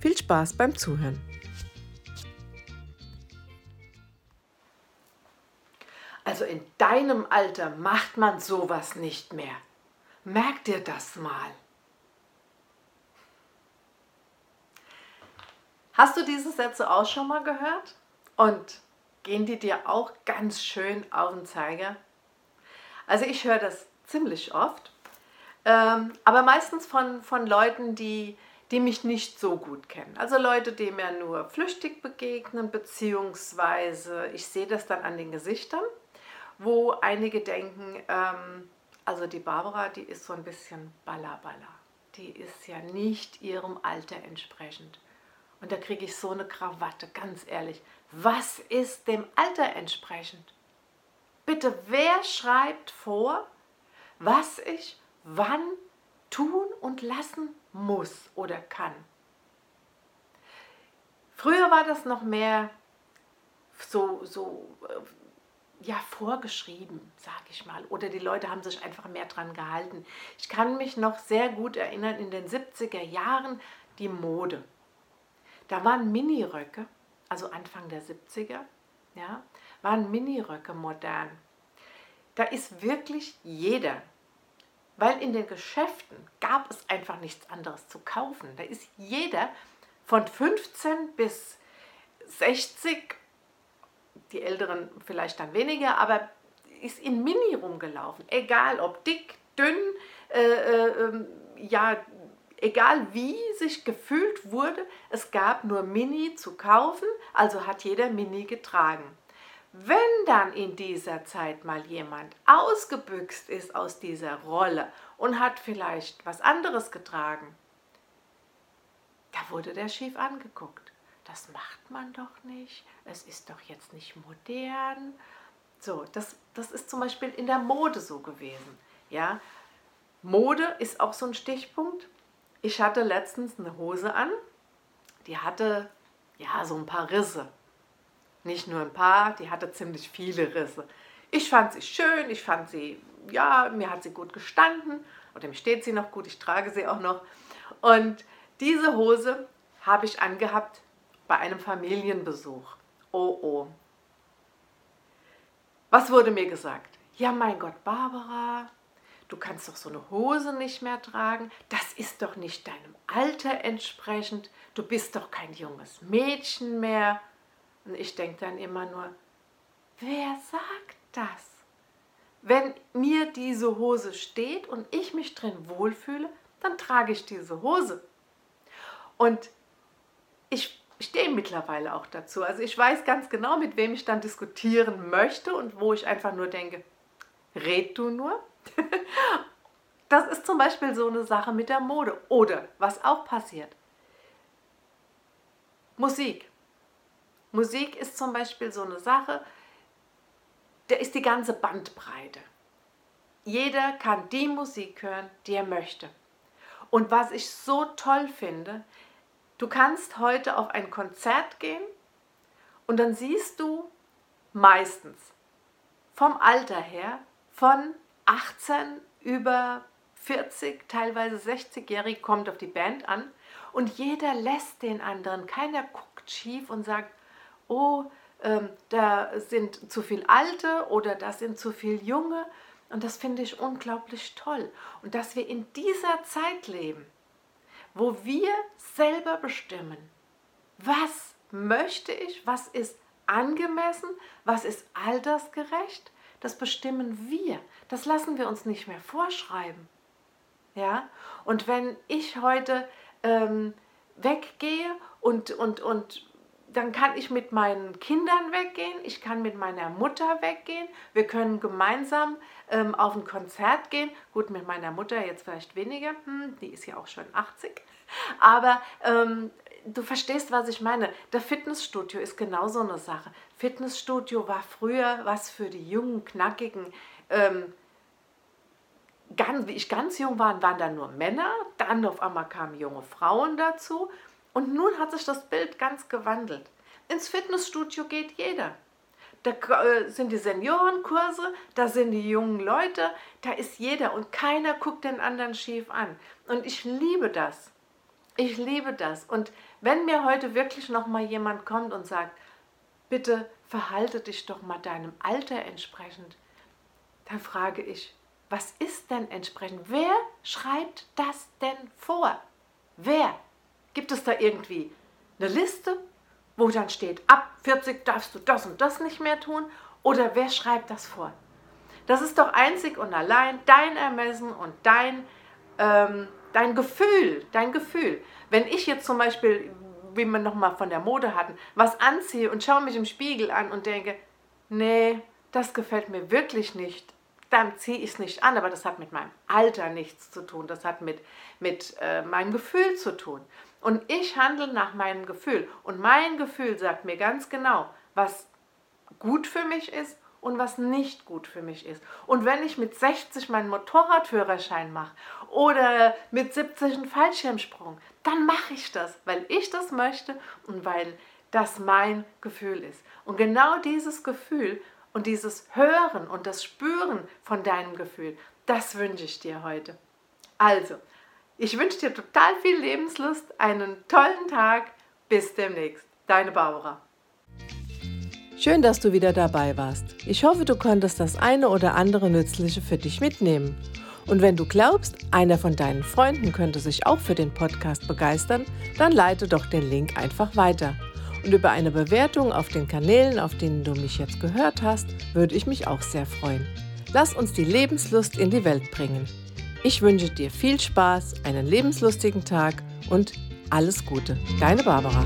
Viel Spaß beim Zuhören. Also in deinem Alter macht man sowas nicht mehr. Merk dir das mal. Hast du diese Sätze auch schon mal gehört? Und gehen die dir auch ganz schön auf den Zeiger? Also ich höre das ziemlich oft, ähm, aber meistens von, von Leuten, die, die mich nicht so gut kennen. Also Leute, die mir nur flüchtig begegnen, beziehungsweise ich sehe das dann an den Gesichtern, wo einige denken, ähm, also die Barbara, die ist so ein bisschen ballaballa. Die ist ja nicht ihrem Alter entsprechend. Und da kriege ich so eine Krawatte, ganz ehrlich. Was ist dem Alter entsprechend? Bitte, wer schreibt vor, was ich wann tun und lassen muss oder kann? Früher war das noch mehr so, so äh, ja, vorgeschrieben, sage ich mal. Oder die Leute haben sich einfach mehr dran gehalten. Ich kann mich noch sehr gut erinnern, in den 70er Jahren die Mode. Da waren Miniröcke, also Anfang der 70er, ja, waren Miniröcke modern. Da ist wirklich jeder, weil in den Geschäften gab es einfach nichts anderes zu kaufen. Da ist jeder von 15 bis 60, die Älteren vielleicht dann weniger, aber ist in Mini rumgelaufen. Egal ob dick, dünn, äh, äh, ähm, ja, egal wie sich gefühlt wurde, es gab nur Mini zu kaufen, also hat jeder Mini getragen. Wenn dann in dieser Zeit mal jemand ausgebüxt ist aus dieser Rolle und hat vielleicht was anderes getragen, da wurde der schief angeguckt. Das macht man doch nicht, es ist doch jetzt nicht modern. So, das, das ist zum Beispiel in der Mode so gewesen. Ja, Mode ist auch so ein Stichpunkt. Ich hatte letztens eine Hose an, die hatte ja so ein paar Risse. Nicht nur ein paar, die hatte ziemlich viele Risse. Ich fand sie schön, ich fand sie, ja, mir hat sie gut gestanden oder mir steht sie noch gut, ich trage sie auch noch. Und diese Hose habe ich angehabt bei einem Familienbesuch. Oh oh. Was wurde mir gesagt? Ja, mein Gott, Barbara, du kannst doch so eine Hose nicht mehr tragen, das ist doch nicht deinem Alter entsprechend, du bist doch kein junges Mädchen mehr. Und ich denke dann immer nur, wer sagt das? Wenn mir diese Hose steht und ich mich drin wohlfühle, dann trage ich diese Hose. Und ich stehe mittlerweile auch dazu. Also ich weiß ganz genau, mit wem ich dann diskutieren möchte und wo ich einfach nur denke, red du nur, das ist zum Beispiel so eine Sache mit der Mode. Oder was auch passiert. Musik. Musik ist zum Beispiel so eine Sache, da ist die ganze Bandbreite. Jeder kann die Musik hören, die er möchte. Und was ich so toll finde, du kannst heute auf ein Konzert gehen und dann siehst du meistens vom Alter her von 18 über 40, teilweise 60-jährig kommt auf die Band an und jeder lässt den anderen. Keiner guckt schief und sagt, oh, ähm, da sind zu viel Alte oder da sind zu viel Junge. Und das finde ich unglaublich toll. Und dass wir in dieser Zeit leben, wo wir selber bestimmen, was möchte ich, was ist angemessen, was ist altersgerecht, das bestimmen wir. Das lassen wir uns nicht mehr vorschreiben. Ja? Und wenn ich heute ähm, weggehe und, und, und dann kann ich mit meinen Kindern weggehen, ich kann mit meiner Mutter weggehen, wir können gemeinsam ähm, auf ein Konzert gehen. Gut, mit meiner Mutter jetzt vielleicht weniger, hm, die ist ja auch schon 80, aber ähm, du verstehst, was ich meine. Der Fitnessstudio ist genau so eine Sache. Fitnessstudio war früher was für die jungen, knackigen. Ähm, ganz, wie ich ganz jung war, waren da nur Männer. Dann auf einmal kamen junge Frauen dazu. Und nun hat sich das Bild ganz gewandelt. Ins Fitnessstudio geht jeder. Da äh, sind die Seniorenkurse, da sind die jungen Leute, da ist jeder und keiner guckt den anderen schief an. Und ich liebe das. Ich liebe das. Und wenn mir heute wirklich noch mal jemand kommt und sagt, bitte verhalte dich doch mal deinem Alter entsprechend, dann frage ich, was ist denn entsprechend? Wer schreibt das denn vor? Wer? Gibt es da irgendwie eine Liste, wo dann steht, ab 40 darfst du das und das nicht mehr tun? Oder wer schreibt das vor? Das ist doch einzig und allein dein Ermessen und dein, ähm, dein Gefühl, dein Gefühl. Wenn ich jetzt zum Beispiel, wie wir nochmal von der Mode hatten, was anziehe und schaue mich im Spiegel an und denke, nee, das gefällt mir wirklich nicht, dann ziehe ich es nicht an, aber das hat mit meinem Alter nichts zu tun, das hat mit, mit äh, meinem Gefühl zu tun. Und ich handle nach meinem Gefühl. Und mein Gefühl sagt mir ganz genau, was gut für mich ist und was nicht gut für mich ist. Und wenn ich mit 60 meinen Motorradführerschein mache oder mit 70 einen Fallschirmsprung, dann mache ich das, weil ich das möchte und weil das mein Gefühl ist. Und genau dieses Gefühl und dieses Hören und das Spüren von deinem Gefühl, das wünsche ich dir heute. Also, ich wünsche dir total viel Lebenslust, einen tollen Tag. Bis demnächst. Deine Barbara. Schön, dass du wieder dabei warst. Ich hoffe, du konntest das eine oder andere Nützliche für dich mitnehmen. Und wenn du glaubst, einer von deinen Freunden könnte sich auch für den Podcast begeistern, dann leite doch den Link einfach weiter. Und über eine Bewertung auf den Kanälen, auf denen du mich jetzt gehört hast, würde ich mich auch sehr freuen. Lass uns die Lebenslust in die Welt bringen. Ich wünsche dir viel Spaß, einen lebenslustigen Tag und alles Gute. Deine Barbara.